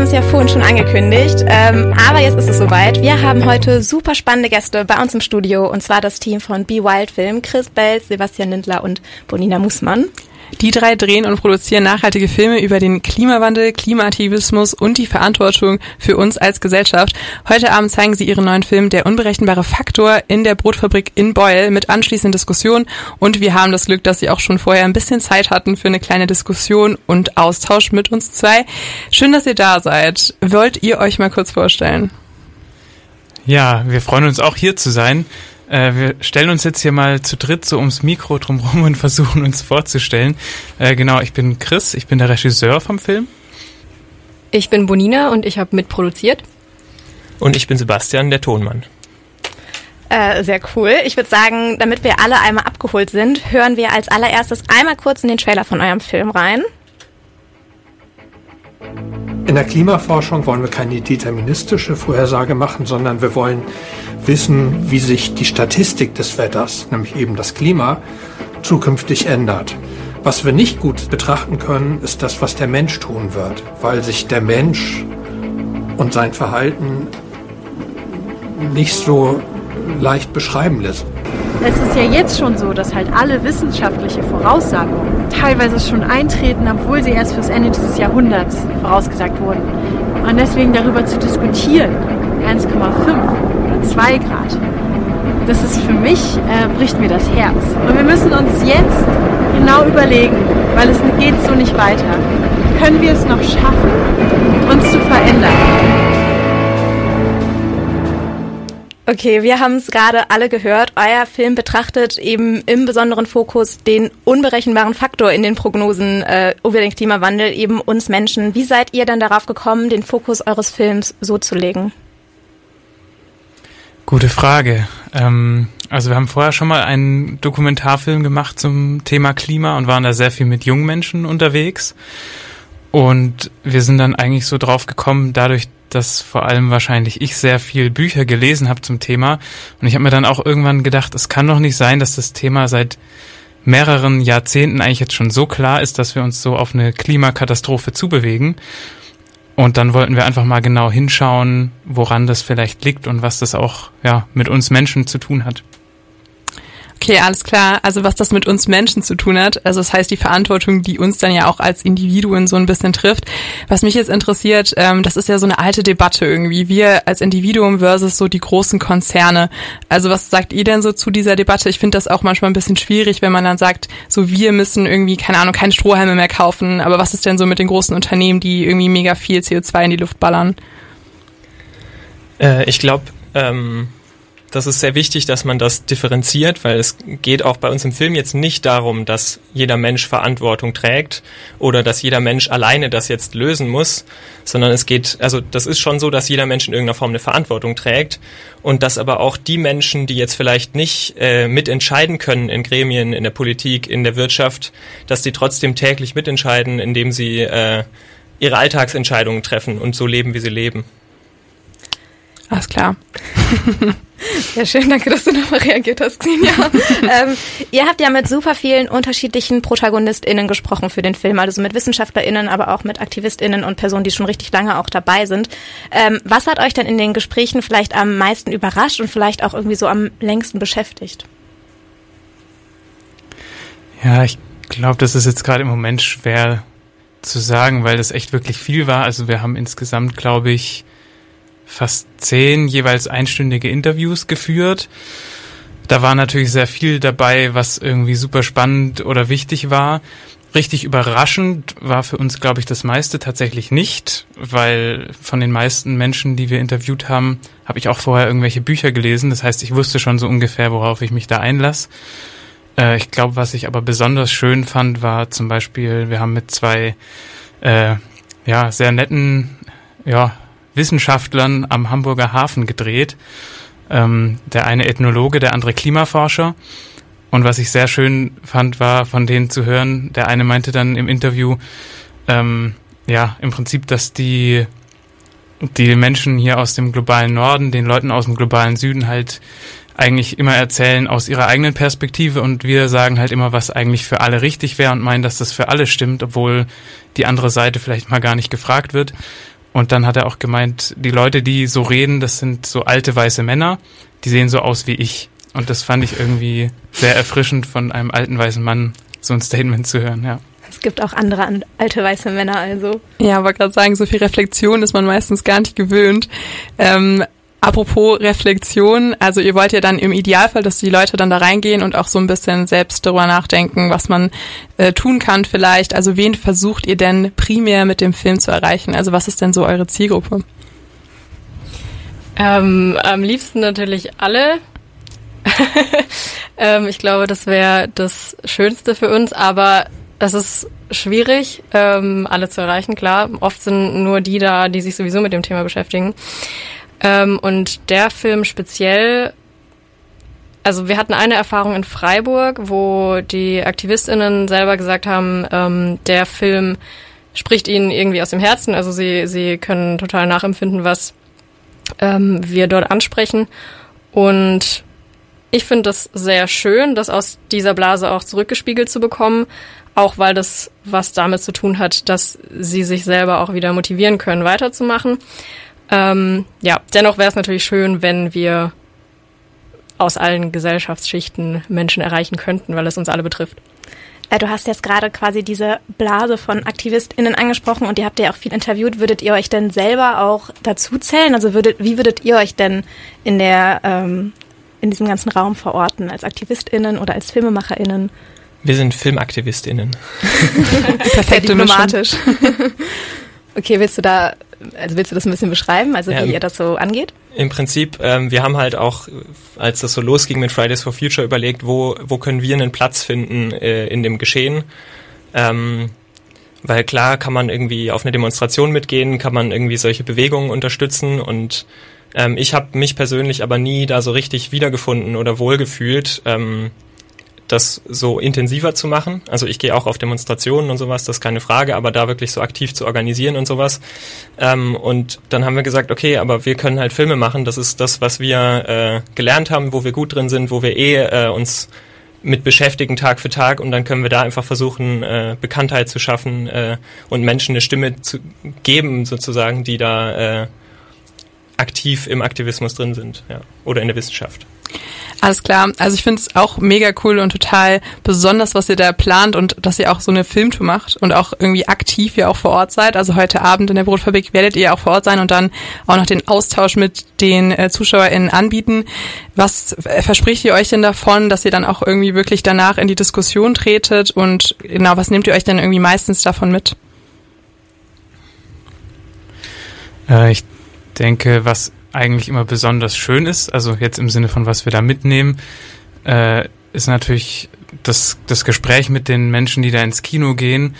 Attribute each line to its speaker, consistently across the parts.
Speaker 1: haben es ja vorhin schon angekündigt, ähm, aber jetzt ist es soweit. Wir haben heute super spannende Gäste bei uns im Studio und zwar das Team von Be Wild Film, Chris Bells, Sebastian Lindler und Bonina Mussmann.
Speaker 2: Die drei drehen und produzieren nachhaltige Filme über den Klimawandel, Klimaaktivismus und die Verantwortung für uns als Gesellschaft. Heute Abend zeigen sie ihren neuen Film Der unberechenbare Faktor in der Brotfabrik in Beul mit anschließenden Diskussionen und wir haben das Glück, dass sie auch schon vorher ein bisschen Zeit hatten für eine kleine Diskussion und Austausch mit uns zwei. Schön, dass ihr da seid. Wollt ihr euch mal kurz vorstellen?
Speaker 3: Ja, wir freuen uns auch hier zu sein. Äh, wir stellen uns jetzt hier mal zu dritt so ums Mikro drumherum und versuchen uns vorzustellen. Äh, genau, ich bin Chris, ich bin der Regisseur vom Film.
Speaker 4: Ich bin Bonina und ich habe mitproduziert.
Speaker 5: Und ich bin Sebastian, der Tonmann.
Speaker 1: Äh, sehr cool. Ich würde sagen, damit wir alle einmal abgeholt sind, hören wir als allererstes einmal kurz in den Trailer von eurem Film rein.
Speaker 6: In der Klimaforschung wollen wir keine deterministische Vorhersage machen, sondern wir wollen wissen, wie sich die Statistik des Wetters, nämlich eben das Klima, zukünftig ändert. Was wir nicht gut betrachten können, ist das, was der Mensch tun wird, weil sich der Mensch und sein Verhalten nicht so leicht beschreiben lässt.
Speaker 7: Es ist ja jetzt schon so, dass halt alle wissenschaftliche Voraussagungen teilweise schon eintreten, obwohl sie erst fürs Ende dieses Jahrhunderts vorausgesagt wurden. Und deswegen darüber zu diskutieren, 1,5 oder 2 Grad, das ist für mich, äh, bricht mir das Herz. Und wir müssen uns jetzt genau überlegen, weil es geht so nicht weiter. Können wir es noch schaffen, uns zu verändern?
Speaker 1: Okay, wir haben es gerade alle gehört. Euer Film betrachtet eben im besonderen Fokus den unberechenbaren Faktor in den Prognosen äh, über den Klimawandel, eben uns Menschen. Wie seid ihr dann darauf gekommen, den Fokus eures Films so zu legen?
Speaker 3: Gute Frage. Ähm, also wir haben vorher schon mal einen Dokumentarfilm gemacht zum Thema Klima und waren da sehr viel mit jungen Menschen unterwegs. Und wir sind dann eigentlich so drauf gekommen, dadurch, dass vor allem wahrscheinlich ich sehr viel Bücher gelesen habe zum Thema. Und ich habe mir dann auch irgendwann gedacht, es kann doch nicht sein, dass das Thema seit mehreren Jahrzehnten eigentlich jetzt schon so klar ist, dass wir uns so auf eine Klimakatastrophe zubewegen. Und dann wollten wir einfach mal genau hinschauen, woran das vielleicht liegt und was das auch ja, mit uns Menschen zu tun hat.
Speaker 2: Okay, alles klar. Also was das mit uns Menschen zu tun hat, also das heißt die Verantwortung, die uns dann ja auch als Individuen so ein bisschen trifft. Was mich jetzt interessiert, ähm, das ist ja so eine alte Debatte irgendwie. Wir als Individuum versus so die großen Konzerne. Also was sagt ihr denn so zu dieser Debatte? Ich finde das auch manchmal ein bisschen schwierig, wenn man dann sagt, so wir müssen irgendwie, keine Ahnung, keine Strohhalme mehr kaufen. Aber was ist denn so mit den großen Unternehmen, die irgendwie mega viel CO2 in die Luft ballern?
Speaker 5: Äh, ich glaube, ähm das ist sehr wichtig, dass man das differenziert, weil es geht auch bei uns im Film jetzt nicht darum, dass jeder Mensch Verantwortung trägt oder dass jeder Mensch alleine das jetzt lösen muss, sondern es geht, also das ist schon so, dass jeder Mensch in irgendeiner Form eine Verantwortung trägt und dass aber auch die Menschen, die jetzt vielleicht nicht äh, mitentscheiden können in Gremien, in der Politik, in der Wirtschaft, dass die trotzdem täglich mitentscheiden, indem sie äh, ihre Alltagsentscheidungen treffen und so leben, wie sie leben.
Speaker 2: Alles klar.
Speaker 1: Ja, schön, danke, dass du nochmal reagiert hast, Xenia. ähm, ihr habt ja mit super vielen unterschiedlichen ProtagonistInnen gesprochen für den Film, also mit WissenschaftlerInnen, aber auch mit AktivistInnen und Personen, die schon richtig lange auch dabei sind. Ähm, was hat euch denn in den Gesprächen vielleicht am meisten überrascht und vielleicht auch irgendwie so am längsten beschäftigt?
Speaker 3: Ja, ich glaube, das ist jetzt gerade im Moment schwer zu sagen, weil das echt wirklich viel war. Also wir haben insgesamt, glaube ich, fast zehn jeweils einstündige Interviews geführt. Da war natürlich sehr viel dabei, was irgendwie super spannend oder wichtig war. Richtig überraschend war für uns, glaube ich, das meiste tatsächlich nicht, weil von den meisten Menschen, die wir interviewt haben, habe ich auch vorher irgendwelche Bücher gelesen. Das heißt, ich wusste schon so ungefähr, worauf ich mich da einlasse. Äh, ich glaube, was ich aber besonders schön fand, war zum Beispiel, wir haben mit zwei äh, ja sehr netten ja Wissenschaftlern am Hamburger Hafen gedreht. Ähm, der eine Ethnologe, der andere Klimaforscher. Und was ich sehr schön fand, war von denen zu hören, der eine meinte dann im Interview, ähm, ja, im Prinzip, dass die, die Menschen hier aus dem globalen Norden, den Leuten aus dem globalen Süden halt eigentlich immer erzählen aus ihrer eigenen Perspektive und wir sagen halt immer, was eigentlich für alle richtig wäre und meinen, dass das für alle stimmt, obwohl die andere Seite vielleicht mal gar nicht gefragt wird. Und dann hat er auch gemeint, die Leute, die so reden, das sind so alte weiße Männer, die sehen so aus wie ich. Und das fand ich irgendwie sehr erfrischend von einem alten weißen Mann, so ein Statement zu hören, ja.
Speaker 1: Es gibt auch andere an, alte weiße Männer, also.
Speaker 2: Ja, aber gerade sagen, so viel Reflexion ist man meistens gar nicht gewöhnt. Ähm, Apropos Reflexion, also ihr wollt ja dann im Idealfall, dass die Leute dann da reingehen und auch so ein bisschen selbst darüber nachdenken, was man äh, tun kann vielleicht. Also wen versucht ihr denn primär mit dem Film zu erreichen? Also was ist denn so eure Zielgruppe?
Speaker 4: Ähm, am liebsten natürlich alle. ähm, ich glaube, das wäre das Schönste für uns, aber es ist schwierig, ähm, alle zu erreichen, klar. Oft sind nur die da, die sich sowieso mit dem Thema beschäftigen. Ähm, und der Film speziell, also wir hatten eine Erfahrung in Freiburg, wo die AktivistInnen selber gesagt haben, ähm, der Film spricht ihnen irgendwie aus dem Herzen. Also sie, sie können total nachempfinden, was ähm, wir dort ansprechen. Und ich finde das sehr schön, das aus dieser Blase auch zurückgespiegelt zu bekommen, auch weil das was damit zu tun hat, dass sie sich selber auch wieder motivieren können, weiterzumachen. Ähm, ja, dennoch wäre es natürlich schön, wenn wir aus allen Gesellschaftsschichten Menschen erreichen könnten, weil es uns alle betrifft.
Speaker 1: Äh, du hast jetzt gerade quasi diese Blase von AktivistInnen angesprochen und ihr habt ja auch viel interviewt. Würdet ihr euch denn selber auch dazu zählen? Also würdet, wie würdet ihr euch denn in der, ähm, in diesem ganzen Raum verorten? Als AktivistInnen oder als FilmemacherInnen?
Speaker 5: Wir sind FilmaktivistInnen.
Speaker 1: Perfekt diplomatisch. okay, willst du da also willst du das ein bisschen beschreiben, also ja, wie ihr das so angeht?
Speaker 5: Im Prinzip, ähm, wir haben halt auch, als das so losging mit Fridays for Future, überlegt, wo, wo können wir einen Platz finden äh, in dem Geschehen. Ähm, weil klar kann man irgendwie auf eine Demonstration mitgehen, kann man irgendwie solche Bewegungen unterstützen und ähm, ich habe mich persönlich aber nie da so richtig wiedergefunden oder wohlgefühlt. Ähm, das so intensiver zu machen. Also ich gehe auch auf Demonstrationen und sowas, das ist keine Frage, aber da wirklich so aktiv zu organisieren und sowas. Ähm, und dann haben wir gesagt, okay, aber wir können halt Filme machen. Das ist das, was wir äh, gelernt haben, wo wir gut drin sind, wo wir eh äh, uns mit beschäftigen Tag für Tag und dann können wir da einfach versuchen, äh, Bekanntheit zu schaffen äh, und Menschen eine Stimme zu geben, sozusagen, die da äh, aktiv im Aktivismus drin sind ja, oder in der Wissenschaft.
Speaker 2: Alles klar. Also ich finde es auch mega cool und total besonders, was ihr da plant und dass ihr auch so eine Filmtour macht und auch irgendwie aktiv ja auch vor Ort seid. Also heute Abend in der Brotfabrik werdet ihr auch vor Ort sein und dann auch noch den Austausch mit den äh, ZuschauerInnen anbieten. Was äh, verspricht ihr euch denn davon, dass ihr dann auch irgendwie wirklich danach in die Diskussion tretet und genau, was nehmt ihr euch denn irgendwie meistens davon mit?
Speaker 3: Äh, ich denke, was eigentlich immer besonders schön ist, also jetzt im Sinne von was wir da mitnehmen, äh, ist natürlich das, das Gespräch mit den Menschen, die da ins Kino gehen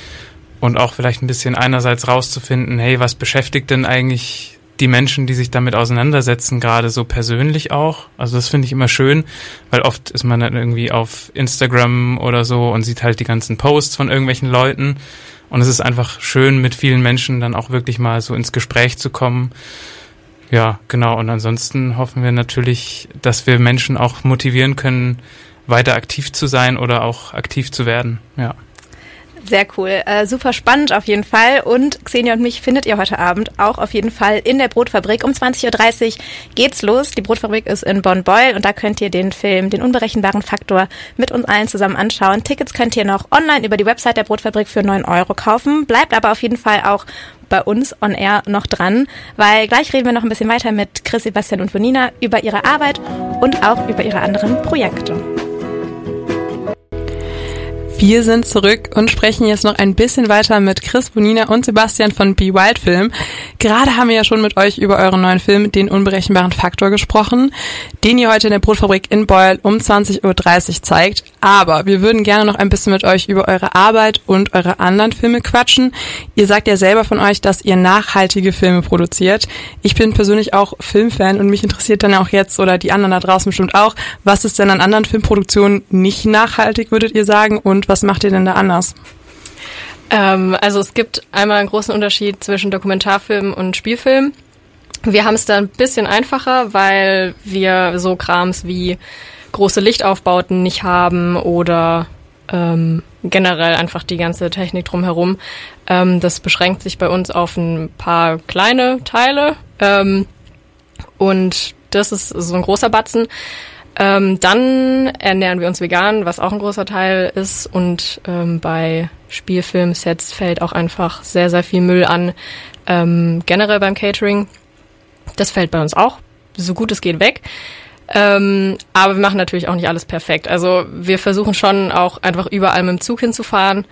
Speaker 3: und auch vielleicht ein bisschen einerseits rauszufinden, hey, was beschäftigt denn eigentlich die Menschen, die sich damit auseinandersetzen, gerade so persönlich auch. Also das finde ich immer schön, weil oft ist man dann irgendwie auf Instagram oder so und sieht halt die ganzen Posts von irgendwelchen Leuten. Und es ist einfach schön, mit vielen Menschen dann auch wirklich mal so ins Gespräch zu kommen ja, genau. Und ansonsten hoffen wir natürlich, dass wir Menschen auch motivieren können, weiter aktiv zu sein oder auch aktiv zu werden. Ja.
Speaker 1: Sehr cool. Äh, super spannend auf jeden Fall. Und Xenia und mich findet ihr heute Abend auch auf jeden Fall in der Brotfabrik. Um 20.30 Uhr geht's los. Die Brotfabrik ist in Bonn-Beul und da könnt ihr den Film, den unberechenbaren Faktor, mit uns allen zusammen anschauen. Tickets könnt ihr noch online über die Website der Brotfabrik für 9 Euro kaufen. Bleibt aber auf jeden Fall auch bei uns on air noch dran, weil gleich reden wir noch ein bisschen weiter mit Chris, Sebastian und Bonina über ihre Arbeit und auch über ihre anderen Projekte.
Speaker 2: Wir sind zurück und sprechen jetzt noch ein bisschen weiter mit Chris Bonina und Sebastian von Be Wild Film. Gerade haben wir ja schon mit euch über euren neuen Film, den unberechenbaren Faktor, gesprochen, den ihr heute in der Brotfabrik in Beul um 20.30 Uhr zeigt. Aber wir würden gerne noch ein bisschen mit euch über eure Arbeit und eure anderen Filme quatschen. Ihr sagt ja selber von euch, dass ihr nachhaltige Filme produziert. Ich bin persönlich auch Filmfan und mich interessiert dann auch jetzt oder die anderen da draußen bestimmt auch, was ist denn an anderen Filmproduktionen nicht nachhaltig, würdet ihr sagen? Und was macht ihr denn da anders?
Speaker 4: Ähm, also es gibt einmal einen großen Unterschied zwischen Dokumentarfilm und Spielfilm. Wir haben es da ein bisschen einfacher, weil wir so Krams wie große Lichtaufbauten nicht haben oder ähm, generell einfach die ganze Technik drumherum. Ähm, das beschränkt sich bei uns auf ein paar kleine Teile ähm, und das ist so ein großer Batzen. Ähm, dann ernähren wir uns vegan, was auch ein großer Teil ist. Und ähm, bei Spielfilmsets fällt auch einfach sehr, sehr viel Müll an. Ähm, generell beim Catering. Das fällt bei uns auch so gut es geht weg. Ähm, aber wir machen natürlich auch nicht alles perfekt. Also wir versuchen schon auch einfach überall mit dem Zug hinzufahren.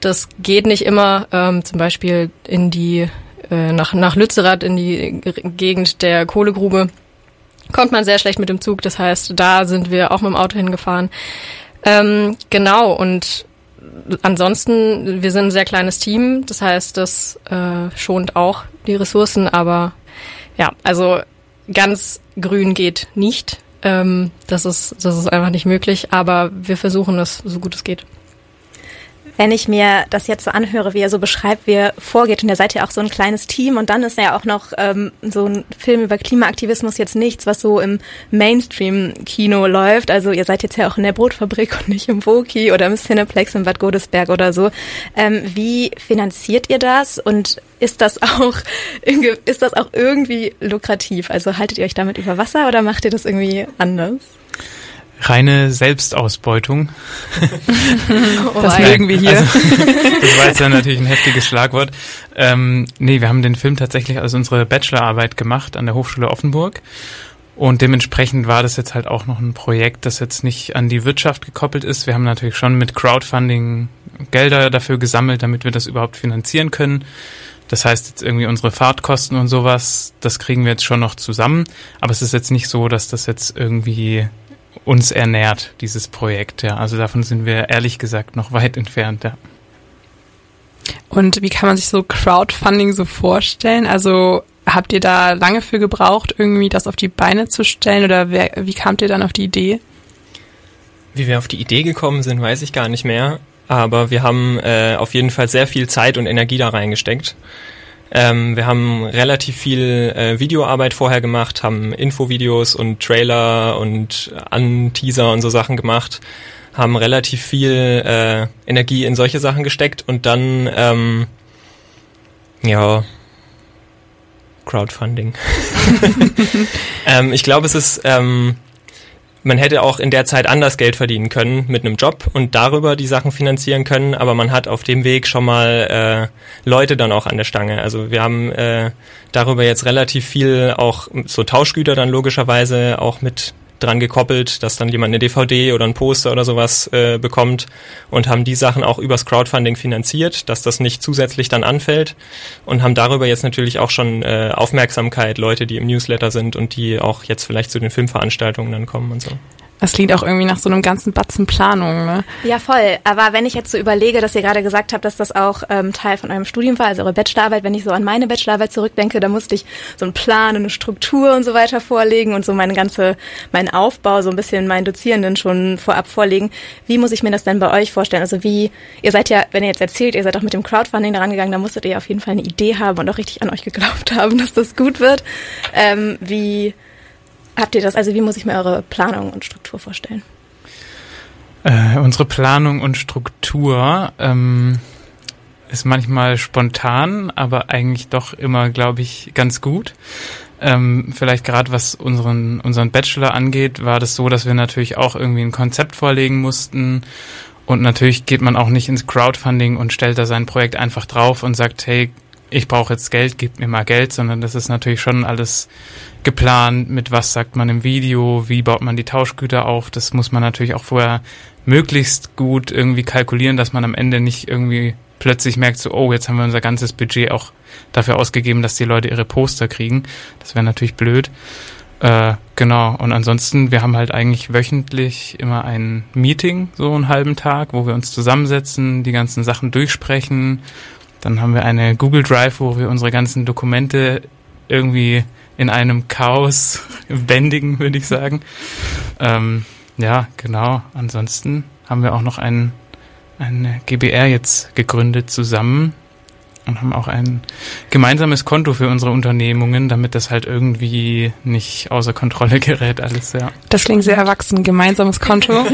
Speaker 4: Das geht nicht immer. Ähm, zum Beispiel in die äh, nach nach Lützerath in die Gegend der Kohlegrube kommt man sehr schlecht mit dem Zug. Das heißt, da sind wir auch mit dem Auto hingefahren. Ähm, genau, und ansonsten, wir sind ein sehr kleines Team. Das heißt, das äh, schont auch die Ressourcen. Aber ja, also ganz grün geht nicht. Ähm, das, ist, das ist einfach nicht möglich. Aber wir versuchen es, so gut es geht.
Speaker 1: Wenn ich mir das jetzt so anhöre, wie er so beschreibt, wie er vorgeht, und ihr seid ja auch so ein kleines Team und dann ist ja auch noch ähm, so ein Film über Klimaaktivismus jetzt nichts, was so im Mainstream-Kino läuft. Also ihr seid jetzt ja auch in der Brotfabrik und nicht im Woki oder im Cineplex in Bad Godesberg oder so. Ähm, wie finanziert ihr das und ist das auch ist das auch irgendwie lukrativ? Also haltet ihr euch damit über Wasser oder macht ihr das irgendwie anders?
Speaker 3: Reine Selbstausbeutung.
Speaker 2: oh, das mögen wir hier. Also,
Speaker 3: das war jetzt dann natürlich ein heftiges Schlagwort. Ähm, nee, wir haben den Film tatsächlich als unsere Bachelorarbeit gemacht an der Hochschule Offenburg. Und dementsprechend war das jetzt halt auch noch ein Projekt, das jetzt nicht an die Wirtschaft gekoppelt ist. Wir haben natürlich schon mit Crowdfunding Gelder dafür gesammelt, damit wir das überhaupt finanzieren können. Das heißt jetzt irgendwie unsere Fahrtkosten und sowas, das kriegen wir jetzt schon noch zusammen. Aber es ist jetzt nicht so, dass das jetzt irgendwie uns ernährt, dieses Projekt. Ja. Also davon sind wir ehrlich gesagt noch weit entfernt. Ja.
Speaker 2: Und wie kann man sich so Crowdfunding so vorstellen? Also habt ihr da lange für gebraucht, irgendwie das auf die Beine zu stellen oder wer, wie kamt ihr dann auf die Idee?
Speaker 5: Wie wir auf die Idee gekommen sind, weiß ich gar nicht mehr. Aber wir haben äh, auf jeden Fall sehr viel Zeit und Energie da reingesteckt. Ähm, wir haben relativ viel äh, Videoarbeit vorher gemacht, haben Infovideos und Trailer und Anteaser und so Sachen gemacht, haben relativ viel äh, Energie in solche Sachen gesteckt und dann, ähm, ja, Crowdfunding. ähm, ich glaube, es ist ähm, man hätte auch in der Zeit anders Geld verdienen können mit einem Job und darüber die Sachen finanzieren können, aber man hat auf dem Weg schon mal äh, Leute dann auch an der Stange. Also wir haben äh, darüber jetzt relativ viel auch so Tauschgüter dann logischerweise auch mit dran gekoppelt, dass dann jemand eine DVD oder ein Poster oder sowas äh, bekommt und haben die Sachen auch übers Crowdfunding finanziert, dass das nicht zusätzlich dann anfällt und haben darüber jetzt natürlich auch schon äh, Aufmerksamkeit, Leute, die im Newsletter sind und die auch jetzt vielleicht zu den Filmveranstaltungen dann kommen und so.
Speaker 2: Das klingt auch irgendwie nach so einem ganzen Batzen Planung, ne?
Speaker 1: Ja, voll. Aber wenn ich jetzt so überlege, dass ihr gerade gesagt habt, dass das auch ähm, Teil von eurem Studium war, also eure Bachelorarbeit, wenn ich so an meine Bachelorarbeit zurückdenke, da musste ich so einen Plan und eine Struktur und so weiter vorlegen und so meine ganze, meinen Aufbau so ein bisschen meinen Dozierenden schon vorab vorlegen. Wie muss ich mir das denn bei euch vorstellen? Also wie, ihr seid ja, wenn ihr jetzt erzählt, ihr seid auch mit dem Crowdfunding daran gegangen, da musstet ihr auf jeden Fall eine Idee haben und auch richtig an euch geglaubt haben, dass das gut wird. Ähm, wie, Habt ihr das? Also wie muss ich mir eure Planung und Struktur vorstellen?
Speaker 3: Äh, unsere Planung und Struktur ähm, ist manchmal spontan, aber eigentlich doch immer, glaube ich, ganz gut. Ähm, vielleicht gerade was unseren, unseren Bachelor angeht, war das so, dass wir natürlich auch irgendwie ein Konzept vorlegen mussten. Und natürlich geht man auch nicht ins Crowdfunding und stellt da sein Projekt einfach drauf und sagt, hey, ich brauche jetzt Geld, gib mir mal Geld, sondern das ist natürlich schon alles geplant, mit was sagt man im Video, wie baut man die Tauschgüter auf. Das muss man natürlich auch vorher möglichst gut irgendwie kalkulieren, dass man am Ende nicht irgendwie plötzlich merkt, so, oh, jetzt haben wir unser ganzes Budget auch dafür ausgegeben, dass die Leute ihre Poster kriegen. Das wäre natürlich blöd. Äh, genau, und ansonsten, wir haben halt eigentlich wöchentlich immer ein Meeting, so einen halben Tag, wo wir uns zusammensetzen, die ganzen Sachen durchsprechen dann haben wir eine Google Drive, wo wir unsere ganzen Dokumente irgendwie in einem Chaos bändigen, würde ich sagen. Ähm, ja, genau. Ansonsten haben wir auch noch ein, ein GBR jetzt gegründet zusammen und haben auch ein gemeinsames Konto für unsere Unternehmungen, damit das halt irgendwie nicht außer Kontrolle gerät alles, ja.
Speaker 2: Das klingt sehr erwachsen, gemeinsames Konto.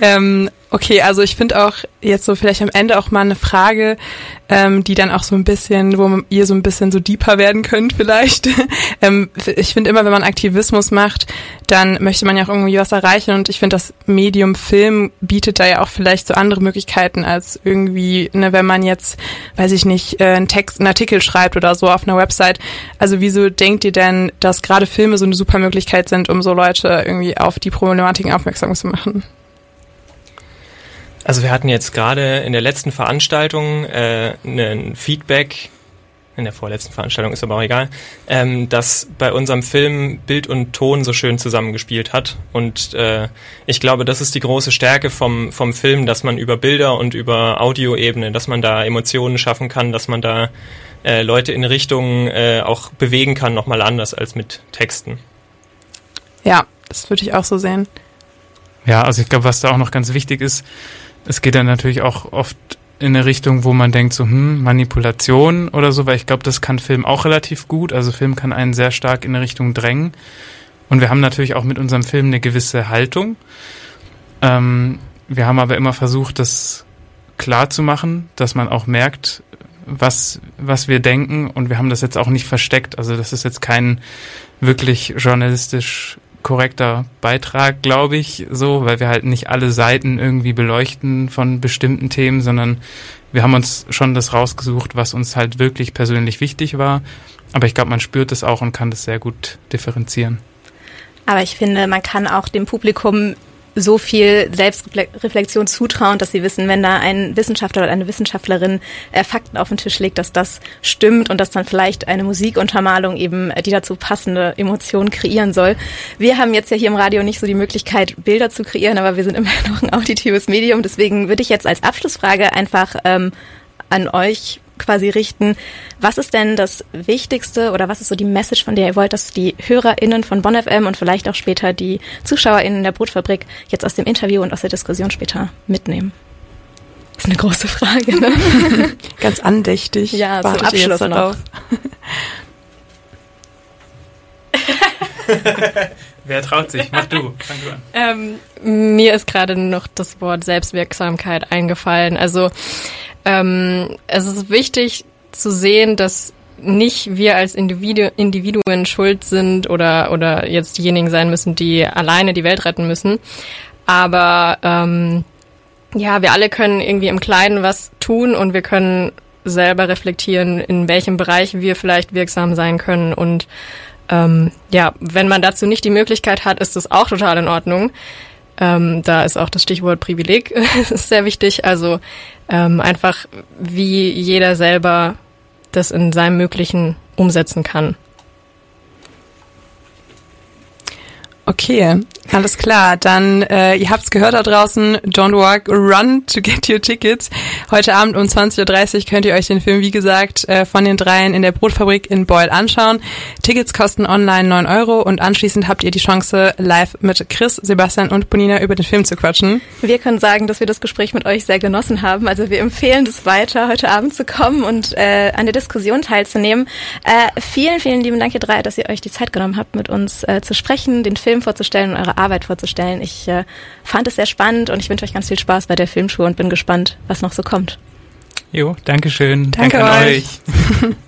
Speaker 2: ähm, okay, also ich finde auch jetzt so vielleicht am Ende auch mal eine Frage, ähm, die dann auch so ein bisschen, wo ihr so ein bisschen so deeper werden könnt vielleicht. ähm, ich finde immer, wenn man Aktivismus macht, dann möchte man ja auch irgendwie was erreichen und ich finde, das Medium Film bietet da ja auch vielleicht so andere Möglichkeiten als irgendwie, ne, wenn man jetzt, weiß ich nicht, äh, einen Text, einen Artikel schreibt oder so auf einer Website. Also wieso denkt ihr denn, dass gerade Filme so eine super Möglichkeit sind, um so Leute irgendwie auf die Problematiken aufmerksam zu machen?
Speaker 5: Also wir hatten jetzt gerade in der letzten Veranstaltung äh, ein Feedback, in der vorletzten Veranstaltung ist aber auch egal, ähm, dass bei unserem Film Bild und Ton so schön zusammengespielt hat. Und äh, ich glaube, das ist die große Stärke vom, vom Film, dass man über Bilder und über Audioebene, dass man da Emotionen schaffen kann, dass man da äh, Leute in Richtungen äh, auch bewegen kann, nochmal anders als mit Texten.
Speaker 2: Ja, das würde ich auch so sehen.
Speaker 3: Ja, also ich glaube, was da auch noch ganz wichtig ist, es geht dann natürlich auch oft in eine Richtung, wo man denkt, so, hm, Manipulation oder so, weil ich glaube, das kann Film auch relativ gut. Also Film kann einen sehr stark in eine Richtung drängen. Und wir haben natürlich auch mit unserem Film eine gewisse Haltung. Ähm, wir haben aber immer versucht, das klar zu machen, dass man auch merkt, was, was wir denken. Und wir haben das jetzt auch nicht versteckt. Also das ist jetzt kein wirklich journalistisch korrekter Beitrag, glaube ich, so, weil wir halt nicht alle Seiten irgendwie beleuchten von bestimmten Themen, sondern wir haben uns schon das rausgesucht, was uns halt wirklich persönlich wichtig war. Aber ich glaube, man spürt es auch und kann das sehr gut differenzieren.
Speaker 1: Aber ich finde, man kann auch dem Publikum so viel Selbstreflexion zutrauen, dass sie wissen, wenn da ein Wissenschaftler oder eine Wissenschaftlerin äh, Fakten auf den Tisch legt, dass das stimmt und dass dann vielleicht eine Musikuntermalung eben äh, die dazu passende Emotion kreieren soll. Wir haben jetzt ja hier im Radio nicht so die Möglichkeit, Bilder zu kreieren, aber wir sind immer noch ein auditives Medium. Deswegen würde ich jetzt als Abschlussfrage einfach ähm, an euch quasi richten. Was ist denn das Wichtigste oder was ist so die Message, von der ihr wollt, dass die HörerInnen von Bonn FM und vielleicht auch später die ZuschauerInnen der Brotfabrik jetzt aus dem Interview und aus der Diskussion später mitnehmen? Das ist eine große Frage, ne?
Speaker 2: Ganz andächtig.
Speaker 1: Ja, zum Abschluss noch.
Speaker 3: Wer traut sich? Mach du. Fang du
Speaker 4: an. Ähm, mir ist gerade noch das Wort Selbstwirksamkeit eingefallen. Also ähm, es ist wichtig zu sehen, dass nicht wir als Individu Individuen schuld sind oder, oder jetzt diejenigen sein müssen, die alleine die Welt retten müssen. Aber ähm, ja, wir alle können irgendwie im Kleinen was tun und wir können selber reflektieren, in welchem Bereich wir vielleicht wirksam sein können. Und ähm, ja, wenn man dazu nicht die Möglichkeit hat, ist das auch total in Ordnung. Ähm, da ist auch das Stichwort Privileg sehr wichtig. Also ähm, einfach, wie jeder selber das in seinem Möglichen umsetzen kann.
Speaker 2: Okay, alles klar. Dann, äh, ihr habt's gehört da draußen, Don't Walk, Run to get your tickets. Heute Abend um 20.30 Uhr könnt ihr euch den Film, wie gesagt, äh, von den dreien in der Brotfabrik in Beul anschauen. Tickets kosten online 9 Euro und anschließend habt ihr die Chance, live mit Chris, Sebastian und Bonina über den Film zu quatschen.
Speaker 1: Wir können sagen, dass wir das Gespräch mit euch sehr genossen haben. Also wir empfehlen es weiter, heute Abend zu kommen und äh, an der Diskussion teilzunehmen. Äh, vielen, vielen lieben Dank, ihr drei, dass ihr euch die Zeit genommen habt, mit uns äh, zu sprechen, den Film vorzustellen und eure Arbeit vorzustellen. Ich äh, fand es sehr spannend und ich wünsche euch ganz viel Spaß bei der Filmschule und bin gespannt, was noch so kommt.
Speaker 3: Jo, Dankeschön.
Speaker 2: Danke, Danke euch. euch.